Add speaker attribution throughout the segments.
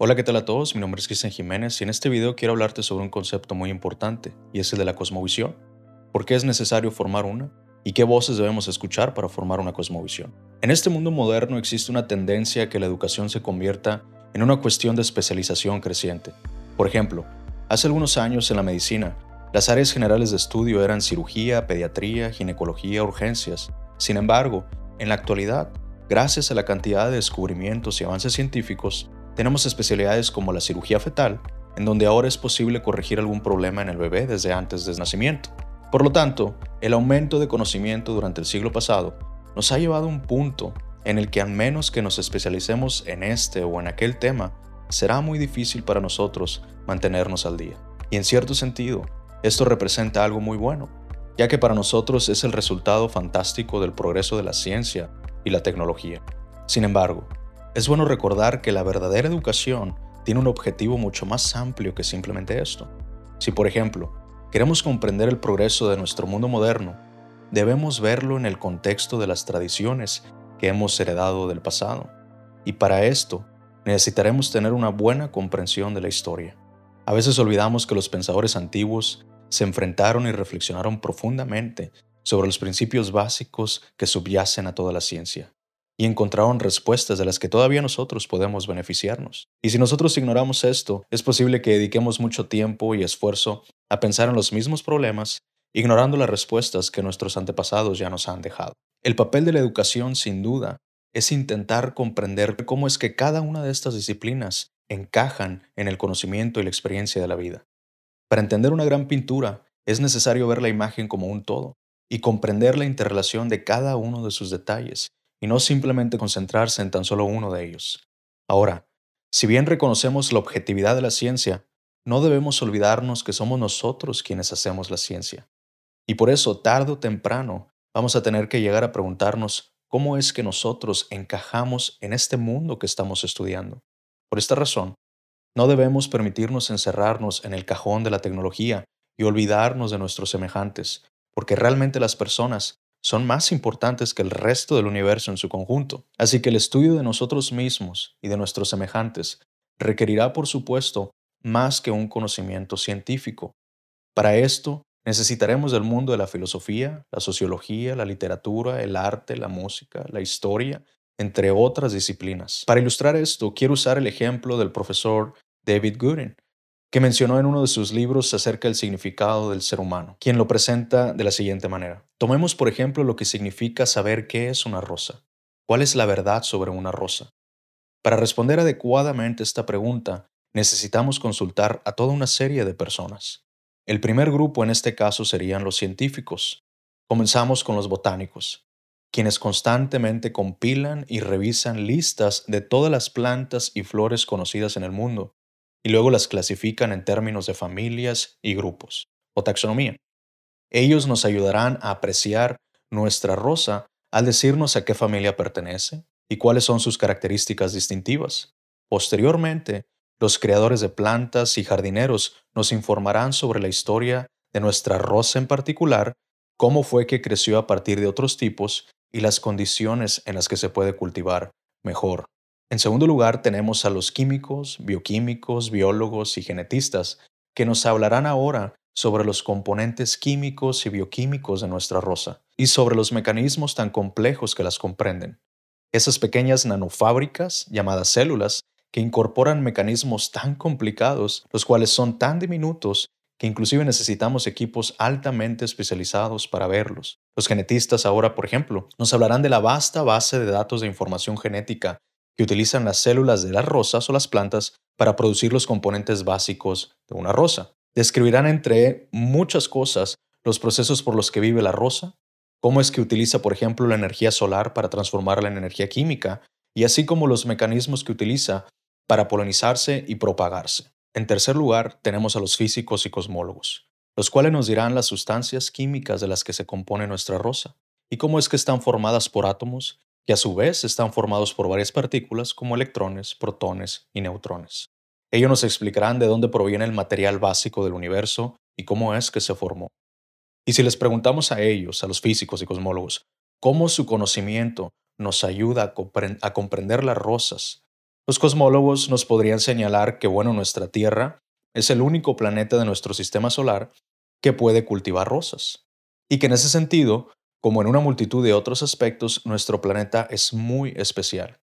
Speaker 1: Hola, ¿qué tal a todos? Mi nombre es Cristian Jiménez y en este video quiero hablarte sobre un concepto muy importante y es el de la cosmovisión. ¿Por qué es necesario formar una? ¿Y qué voces debemos escuchar para formar una cosmovisión? En este mundo moderno existe una tendencia a que la educación se convierta en una cuestión de especialización creciente. Por ejemplo, hace algunos años en la medicina, las áreas generales de estudio eran cirugía, pediatría, ginecología, urgencias. Sin embargo, en la actualidad, gracias a la cantidad de descubrimientos y avances científicos, tenemos especialidades como la cirugía fetal, en donde ahora es posible corregir algún problema en el bebé desde antes del nacimiento. Por lo tanto, el aumento de conocimiento durante el siglo pasado nos ha llevado a un punto en el que al menos que nos especialicemos en este o en aquel tema, será muy difícil para nosotros mantenernos al día. Y en cierto sentido, esto representa algo muy bueno, ya que para nosotros es el resultado fantástico del progreso de la ciencia y la tecnología. Sin embargo, es bueno recordar que la verdadera educación tiene un objetivo mucho más amplio que simplemente esto. Si, por ejemplo, queremos comprender el progreso de nuestro mundo moderno, debemos verlo en el contexto de las tradiciones que hemos heredado del pasado. Y para esto, necesitaremos tener una buena comprensión de la historia. A veces olvidamos que los pensadores antiguos se enfrentaron y reflexionaron profundamente sobre los principios básicos que subyacen a toda la ciencia y encontraron respuestas de las que todavía nosotros podemos beneficiarnos. Y si nosotros ignoramos esto, es posible que dediquemos mucho tiempo y esfuerzo a pensar en los mismos problemas, ignorando las respuestas que nuestros antepasados ya nos han dejado. El papel de la educación, sin duda, es intentar comprender cómo es que cada una de estas disciplinas encajan en el conocimiento y la experiencia de la vida. Para entender una gran pintura, es necesario ver la imagen como un todo y comprender la interrelación de cada uno de sus detalles y no simplemente concentrarse en tan solo uno de ellos. Ahora, si bien reconocemos la objetividad de la ciencia, no debemos olvidarnos que somos nosotros quienes hacemos la ciencia. Y por eso, tarde o temprano, vamos a tener que llegar a preguntarnos cómo es que nosotros encajamos en este mundo que estamos estudiando. Por esta razón, no debemos permitirnos encerrarnos en el cajón de la tecnología y olvidarnos de nuestros semejantes, porque realmente las personas son más importantes que el resto del universo en su conjunto. Así que el estudio de nosotros mismos y de nuestros semejantes requerirá, por supuesto, más que un conocimiento científico. Para esto, necesitaremos del mundo de la filosofía, la sociología, la literatura, el arte, la música, la historia, entre otras disciplinas. Para ilustrar esto, quiero usar el ejemplo del profesor David Gooden, que mencionó en uno de sus libros acerca del significado del ser humano, quien lo presenta de la siguiente manera. Tomemos por ejemplo lo que significa saber qué es una rosa. ¿Cuál es la verdad sobre una rosa? Para responder adecuadamente esta pregunta, necesitamos consultar a toda una serie de personas. El primer grupo en este caso serían los científicos. Comenzamos con los botánicos, quienes constantemente compilan y revisan listas de todas las plantas y flores conocidas en el mundo y luego las clasifican en términos de familias y grupos, o taxonomía. Ellos nos ayudarán a apreciar nuestra rosa al decirnos a qué familia pertenece y cuáles son sus características distintivas. Posteriormente, los creadores de plantas y jardineros nos informarán sobre la historia de nuestra rosa en particular, cómo fue que creció a partir de otros tipos y las condiciones en las que se puede cultivar mejor. En segundo lugar, tenemos a los químicos, bioquímicos, biólogos y genetistas, que nos hablarán ahora sobre los componentes químicos y bioquímicos de nuestra rosa y sobre los mecanismos tan complejos que las comprenden. Esas pequeñas nanofábricas, llamadas células, que incorporan mecanismos tan complicados, los cuales son tan diminutos que inclusive necesitamos equipos altamente especializados para verlos. Los genetistas ahora, por ejemplo, nos hablarán de la vasta base de datos de información genética que utilizan las células de las rosas o las plantas para producir los componentes básicos de una rosa. Describirán entre muchas cosas los procesos por los que vive la rosa, cómo es que utiliza, por ejemplo, la energía solar para transformarla en energía química, y así como los mecanismos que utiliza para polinizarse y propagarse. En tercer lugar, tenemos a los físicos y cosmólogos, los cuales nos dirán las sustancias químicas de las que se compone nuestra rosa, y cómo es que están formadas por átomos que a su vez están formados por varias partículas como electrones, protones y neutrones. Ellos nos explicarán de dónde proviene el material básico del universo y cómo es que se formó. Y si les preguntamos a ellos, a los físicos y cosmólogos, cómo su conocimiento nos ayuda a, comprender las rosas, Los cosmólogos nos podrían señalar que, bueno, nuestra Tierra es el único planeta de nuestro sistema solar que puede cultivar rosas. Y que en ese sentido, como en una multitud de otros aspectos, nuestro planeta es muy especial.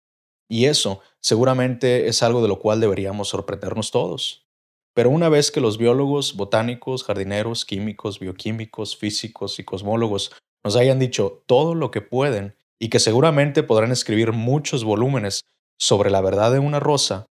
Speaker 1: Y eso seguramente es algo de lo cual deberíamos sorprendernos todos. Pero una vez que los biólogos, botánicos, jardineros, químicos, bioquímicos, físicos y cosmólogos nos hayan dicho todo lo que pueden y que seguramente podrán escribir muchos volúmenes sobre la verdad de una rosa,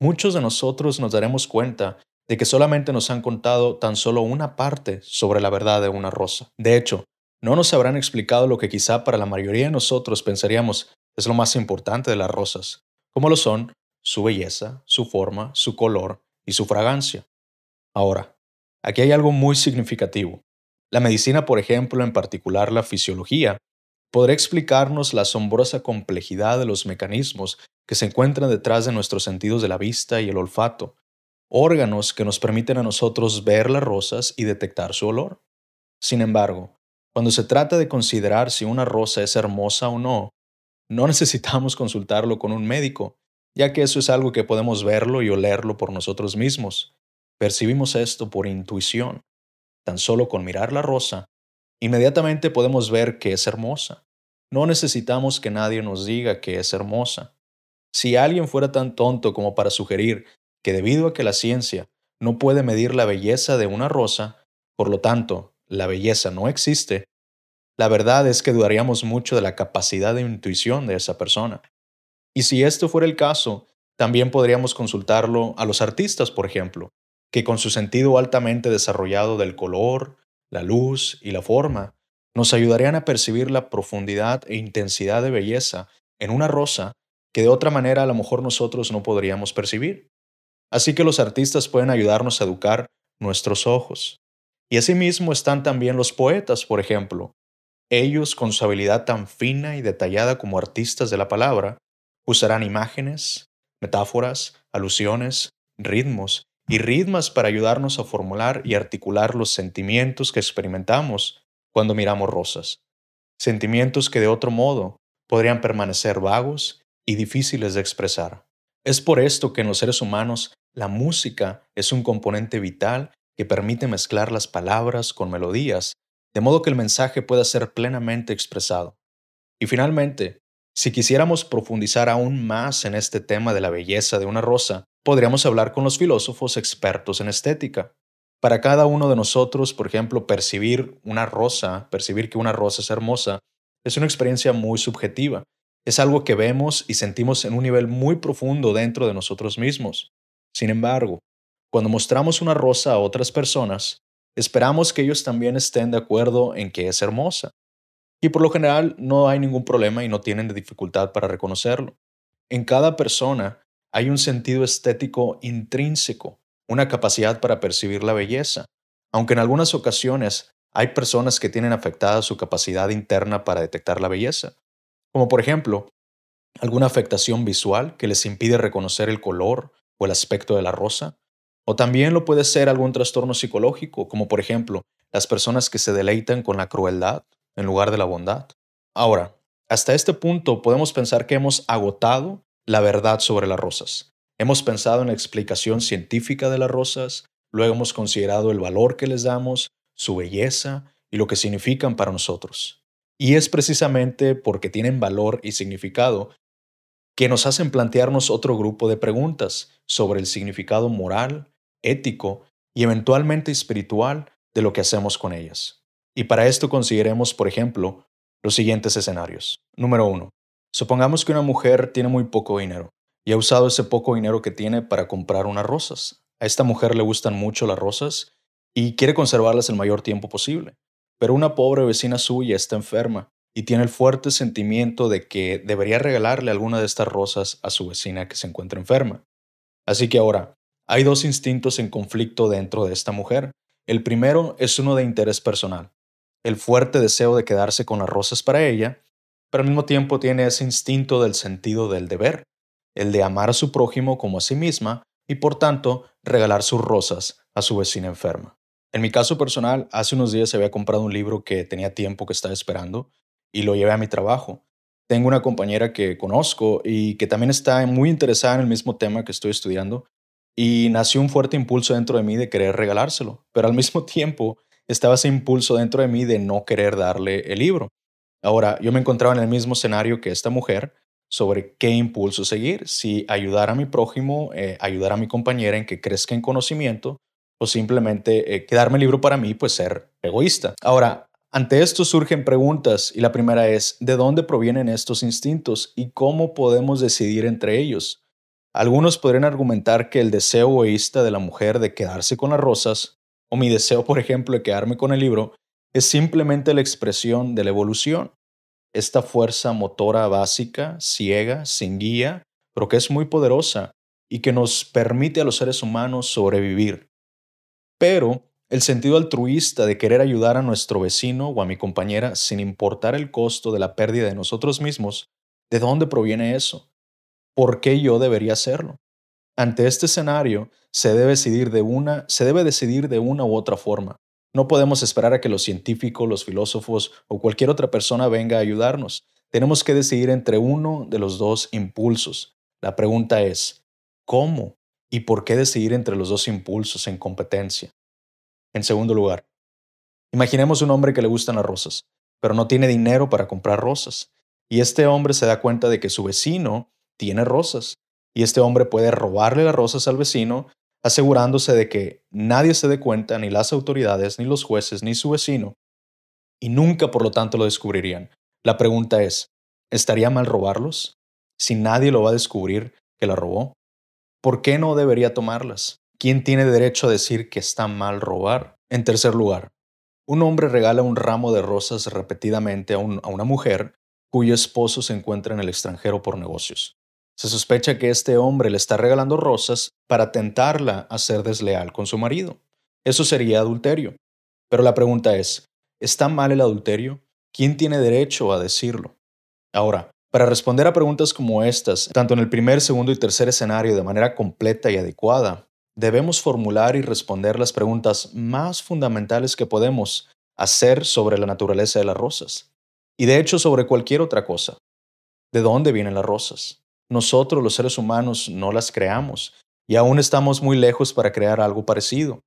Speaker 1: muchos de nosotros nos daremos cuenta de que solamente nos han contado tan solo una parte sobre la verdad de una rosa. De hecho, no nos habrán explicado lo que quizá para la mayoría de nosotros pensaríamos es lo más importante de las rosas, como lo son su belleza, su forma, su color y su fragancia. Ahora, aquí hay algo muy significativo. La medicina, por ejemplo, en particular la fisiología, podrá explicarnos la asombrosa complejidad de los mecanismos que se encuentran detrás de nuestros sentidos de la vista y el olfato, órganos que nos permiten a nosotros ver las rosas y detectar su olor. Sin embargo, cuando se trata de considerar si una rosa es hermosa o no, no necesitamos consultarlo con un médico, ya que eso es algo que podemos verlo y olerlo por nosotros mismos. Percibimos esto por intuición. Tan solo con mirar la rosa, inmediatamente podemos ver que es hermosa. No necesitamos que nadie nos diga que es hermosa. Si alguien fuera tan tonto como para sugerir que debido a que la ciencia no puede medir la belleza de una rosa, por lo tanto, la belleza no existe, la verdad es que dudaríamos mucho de la capacidad de intuición de esa persona. Y si esto fuera el caso, también podríamos consultarlo a los artistas, por ejemplo, que con su sentido altamente desarrollado del color, la luz y la forma, nos ayudarían a percibir la profundidad e intensidad de belleza en una rosa que de otra manera a lo mejor nosotros no podríamos percibir. Así que los artistas pueden ayudarnos a educar nuestros ojos. Y asimismo están también los poetas, por ejemplo. Ellos, con su habilidad tan fina y detallada como artistas de la palabra, usarán imágenes, metáforas, alusiones, ritmos y ritmas para ayudarnos a formular y articular los sentimientos que experimentamos cuando miramos rosas. Sentimientos que de otro modo podrían permanecer vagos y difíciles de expresar. Es por esto que en los seres humanos la música es un componente vital que permite mezclar las palabras con melodías, de modo que el mensaje pueda ser plenamente expresado. Y finalmente, si quisiéramos profundizar aún más en este tema de la belleza de una rosa, podríamos hablar con los filósofos expertos en estética. Para cada uno de nosotros, por ejemplo, percibir una rosa, percibir que una rosa es hermosa, es una experiencia muy subjetiva. Es algo que vemos y sentimos en un nivel muy profundo dentro de nosotros mismos. Sin embargo, cuando mostramos una rosa a otras personas, esperamos que ellos también estén de acuerdo en que es hermosa. Y por lo general no hay ningún problema y no tienen dificultad para reconocerlo. En cada persona hay un sentido estético intrínseco, una capacidad para percibir la belleza, aunque en algunas ocasiones hay personas que tienen afectada su capacidad interna para detectar la belleza, como por ejemplo, alguna afectación visual que les impide reconocer el color o el aspecto de la rosa, o también lo puede ser algún trastorno psicológico, como por ejemplo, las personas que se deleitan con la crueldad en lugar de la bondad. Ahora, hasta este punto podemos pensar que hemos agotado la verdad sobre las rosas. Hemos pensado en la explicación científica de las rosas, luego hemos considerado el valor que les damos, su belleza y lo que significan para nosotros. Y es precisamente porque tienen valor y significado que nos hacen plantearnos otro grupo de preguntas sobre el significado moral, ético y eventualmente espiritual de lo que hacemos con ellas. Y para esto consideremos, por ejemplo, los siguientes escenarios. Número 1. Supongamos que una mujer tiene muy poco dinero y ha usado ese poco dinero que tiene para comprar unas rosas. A esta mujer le gustan mucho las rosas y quiere conservarlas el mayor tiempo posible. Pero una pobre vecina suya está enferma y tiene el fuerte sentimiento de que debería regalarle alguna de estas rosas a su vecina que se encuentra enferma. Así que ahora, hay dos instintos en conflicto dentro de esta mujer. El primero es uno de interés personal, el fuerte deseo de quedarse con las rosas para ella, pero al mismo tiempo tiene ese instinto del sentido del deber, el de amar a su prójimo como a sí misma y por tanto regalar sus rosas a su vecina enferma. En mi caso personal, hace unos días había comprado un libro que tenía tiempo que estaba esperando y lo llevé a mi trabajo. tengo una compañera que conozco y que también está muy interesada en el mismo tema que estoy estudiando y nació un fuerte impulso dentro de mí de querer regalárselo, pero al mismo tiempo estaba ese impulso dentro de mí de no querer darle el libro. Ahora, yo me encontraba en el mismo escenario que esta mujer sobre qué impulso seguir, si ayudar a mi prójimo, eh, ayudar a mi compañera en que crezca en conocimiento o simplemente eh, quedarme el libro para mí, pues ser egoísta. Ahora, ante esto surgen preguntas y la primera es, ¿de dónde provienen estos instintos y cómo podemos decidir entre ellos? Algunos podrían argumentar que el deseo egoísta de la mujer de quedarse con las rosas, o mi deseo, por ejemplo, de quedarme con el libro, es simplemente la expresión de la evolución. Esta fuerza motora básica, ciega, sin guía, pero que es muy poderosa y que nos permite a los seres humanos sobrevivir. Pero el sentido altruista de querer ayudar a nuestro vecino o a mi compañera sin importar el costo de la pérdida de nosotros mismos, ¿de dónde proviene eso? ¿Por qué yo debería hacerlo? Ante este escenario, se debe decidir de una, se debe decidir de una u otra forma. No podemos esperar a que los científicos, los filósofos o cualquier otra persona venga a ayudarnos. Tenemos que decidir entre uno de los dos impulsos. La pregunta es, ¿cómo y por qué decidir entre los dos impulsos en competencia? En segundo lugar, imaginemos un hombre que le gustan las rosas, pero no tiene dinero para comprar rosas. Y este hombre se da cuenta de que su vecino tiene rosas. Y este hombre puede robarle las rosas al vecino, asegurándose de que nadie se dé cuenta, ni las autoridades, ni los jueces, ni su vecino. Y nunca, por lo tanto, lo descubrirían. La pregunta es, ¿estaría mal robarlos? Si nadie lo va a descubrir que la robó. ¿Por qué no debería tomarlas? ¿Quién tiene derecho a decir que está mal robar? En tercer lugar, un hombre regala un ramo de rosas repetidamente a, una mujer cuyo esposo se encuentra en el extranjero por negocios. Se sospecha que este hombre le está regalando rosas para tentarla a ser desleal con su marido. Eso sería adulterio. Pero la pregunta es, ¿está mal el adulterio? ¿Quién tiene derecho a decirlo? Ahora, para responder a preguntas como estas, tanto en el primer, segundo y tercer escenario de manera completa y adecuada, debemos formular y responder las preguntas más fundamentales que podemos hacer sobre la naturaleza de las rosas. Y de hecho sobre cualquier otra cosa. ¿De dónde vienen las rosas? Nosotros los seres humanos no las creamos y aún estamos muy lejos para crear algo parecido.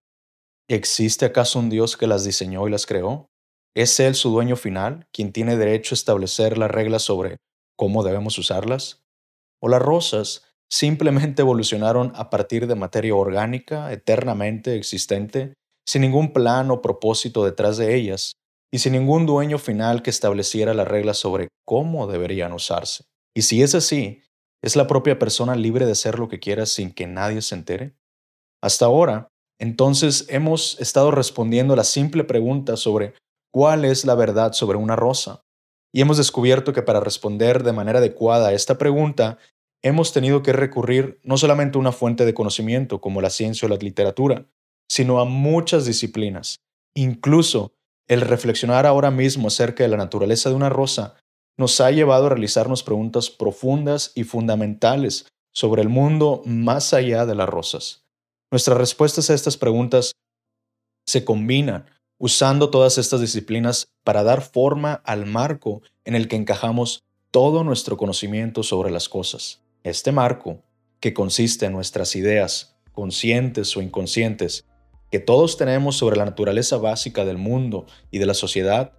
Speaker 1: ¿Existe acaso un Dios que las diseñó y las creó? ¿Es Él su dueño final, quien tiene derecho a establecer las reglas sobre cómo debemos usarlas? ¿O las rosas simplemente evolucionaron a partir de materia orgánica eternamente existente, sin ningún plan o propósito detrás de ellas, y sin ningún dueño final que estableciera las reglas sobre cómo deberían usarse. Y si es así, ¿es la propia persona libre de hacer lo que quiera sin que nadie se entere? Hasta ahora, entonces hemos estado respondiendo a la simple pregunta sobre cuál es la verdad sobre una rosa. Y hemos descubierto que para responder de manera adecuada a esta pregunta hemos tenido que recurrir no solamente a una fuente de conocimiento como la ciencia o la literatura, sino a muchas disciplinas. Incluso el reflexionar ahora mismo acerca de la naturaleza de una rosa nos ha llevado a realizarnos preguntas profundas y fundamentales sobre el mundo más allá de las rosas. Nuestras respuestas a estas preguntas se combinan usando todas estas disciplinas para dar forma al marco en el que encajamos todo nuestro conocimiento sobre las cosas. Este marco, que consiste en nuestras ideas, conscientes o inconscientes, que todos tenemos sobre la naturaleza básica del mundo y de la sociedad,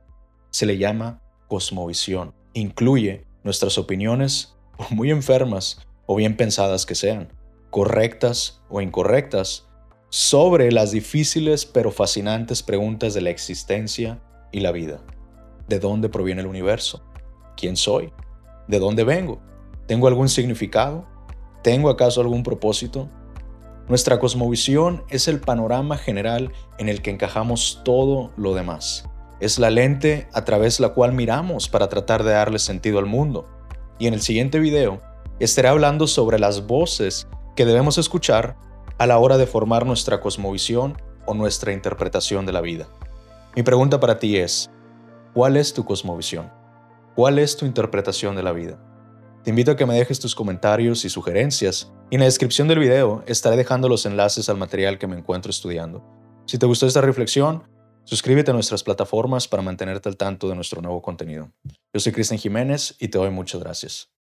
Speaker 1: se le llama cosmovisión. Incluye nuestras opiniones, muy enfermas o bien pensadas que sean, correctas o incorrectas, sobre las difíciles pero fascinantes preguntas de la existencia y la vida. ¿De dónde proviene el universo? ¿Quién soy? ¿De dónde vengo? ¿Tengo algún significado? ¿Tengo acaso algún propósito? Nuestra cosmovisión es el panorama general en el que encajamos todo lo demás. Es la lente a través la cual miramos para tratar de darle sentido al mundo. Y en el siguiente video estaré hablando sobre las voces que debemos escuchar a la hora de formar nuestra cosmovisión o nuestra interpretación de la vida. Mi pregunta para ti es, ¿cuál es tu cosmovisión? ¿Cuál es tu interpretación de la vida? Te invito a que me dejes tus comentarios y sugerencias, y en la descripción del video estaré dejando los enlaces al material que me encuentro estudiando. Si te gustó esta reflexión, Suscríbete a nuestras plataformas para mantenerte al tanto de nuestro nuevo contenido. Yo soy Cristian Jiménez y te doy muchas gracias.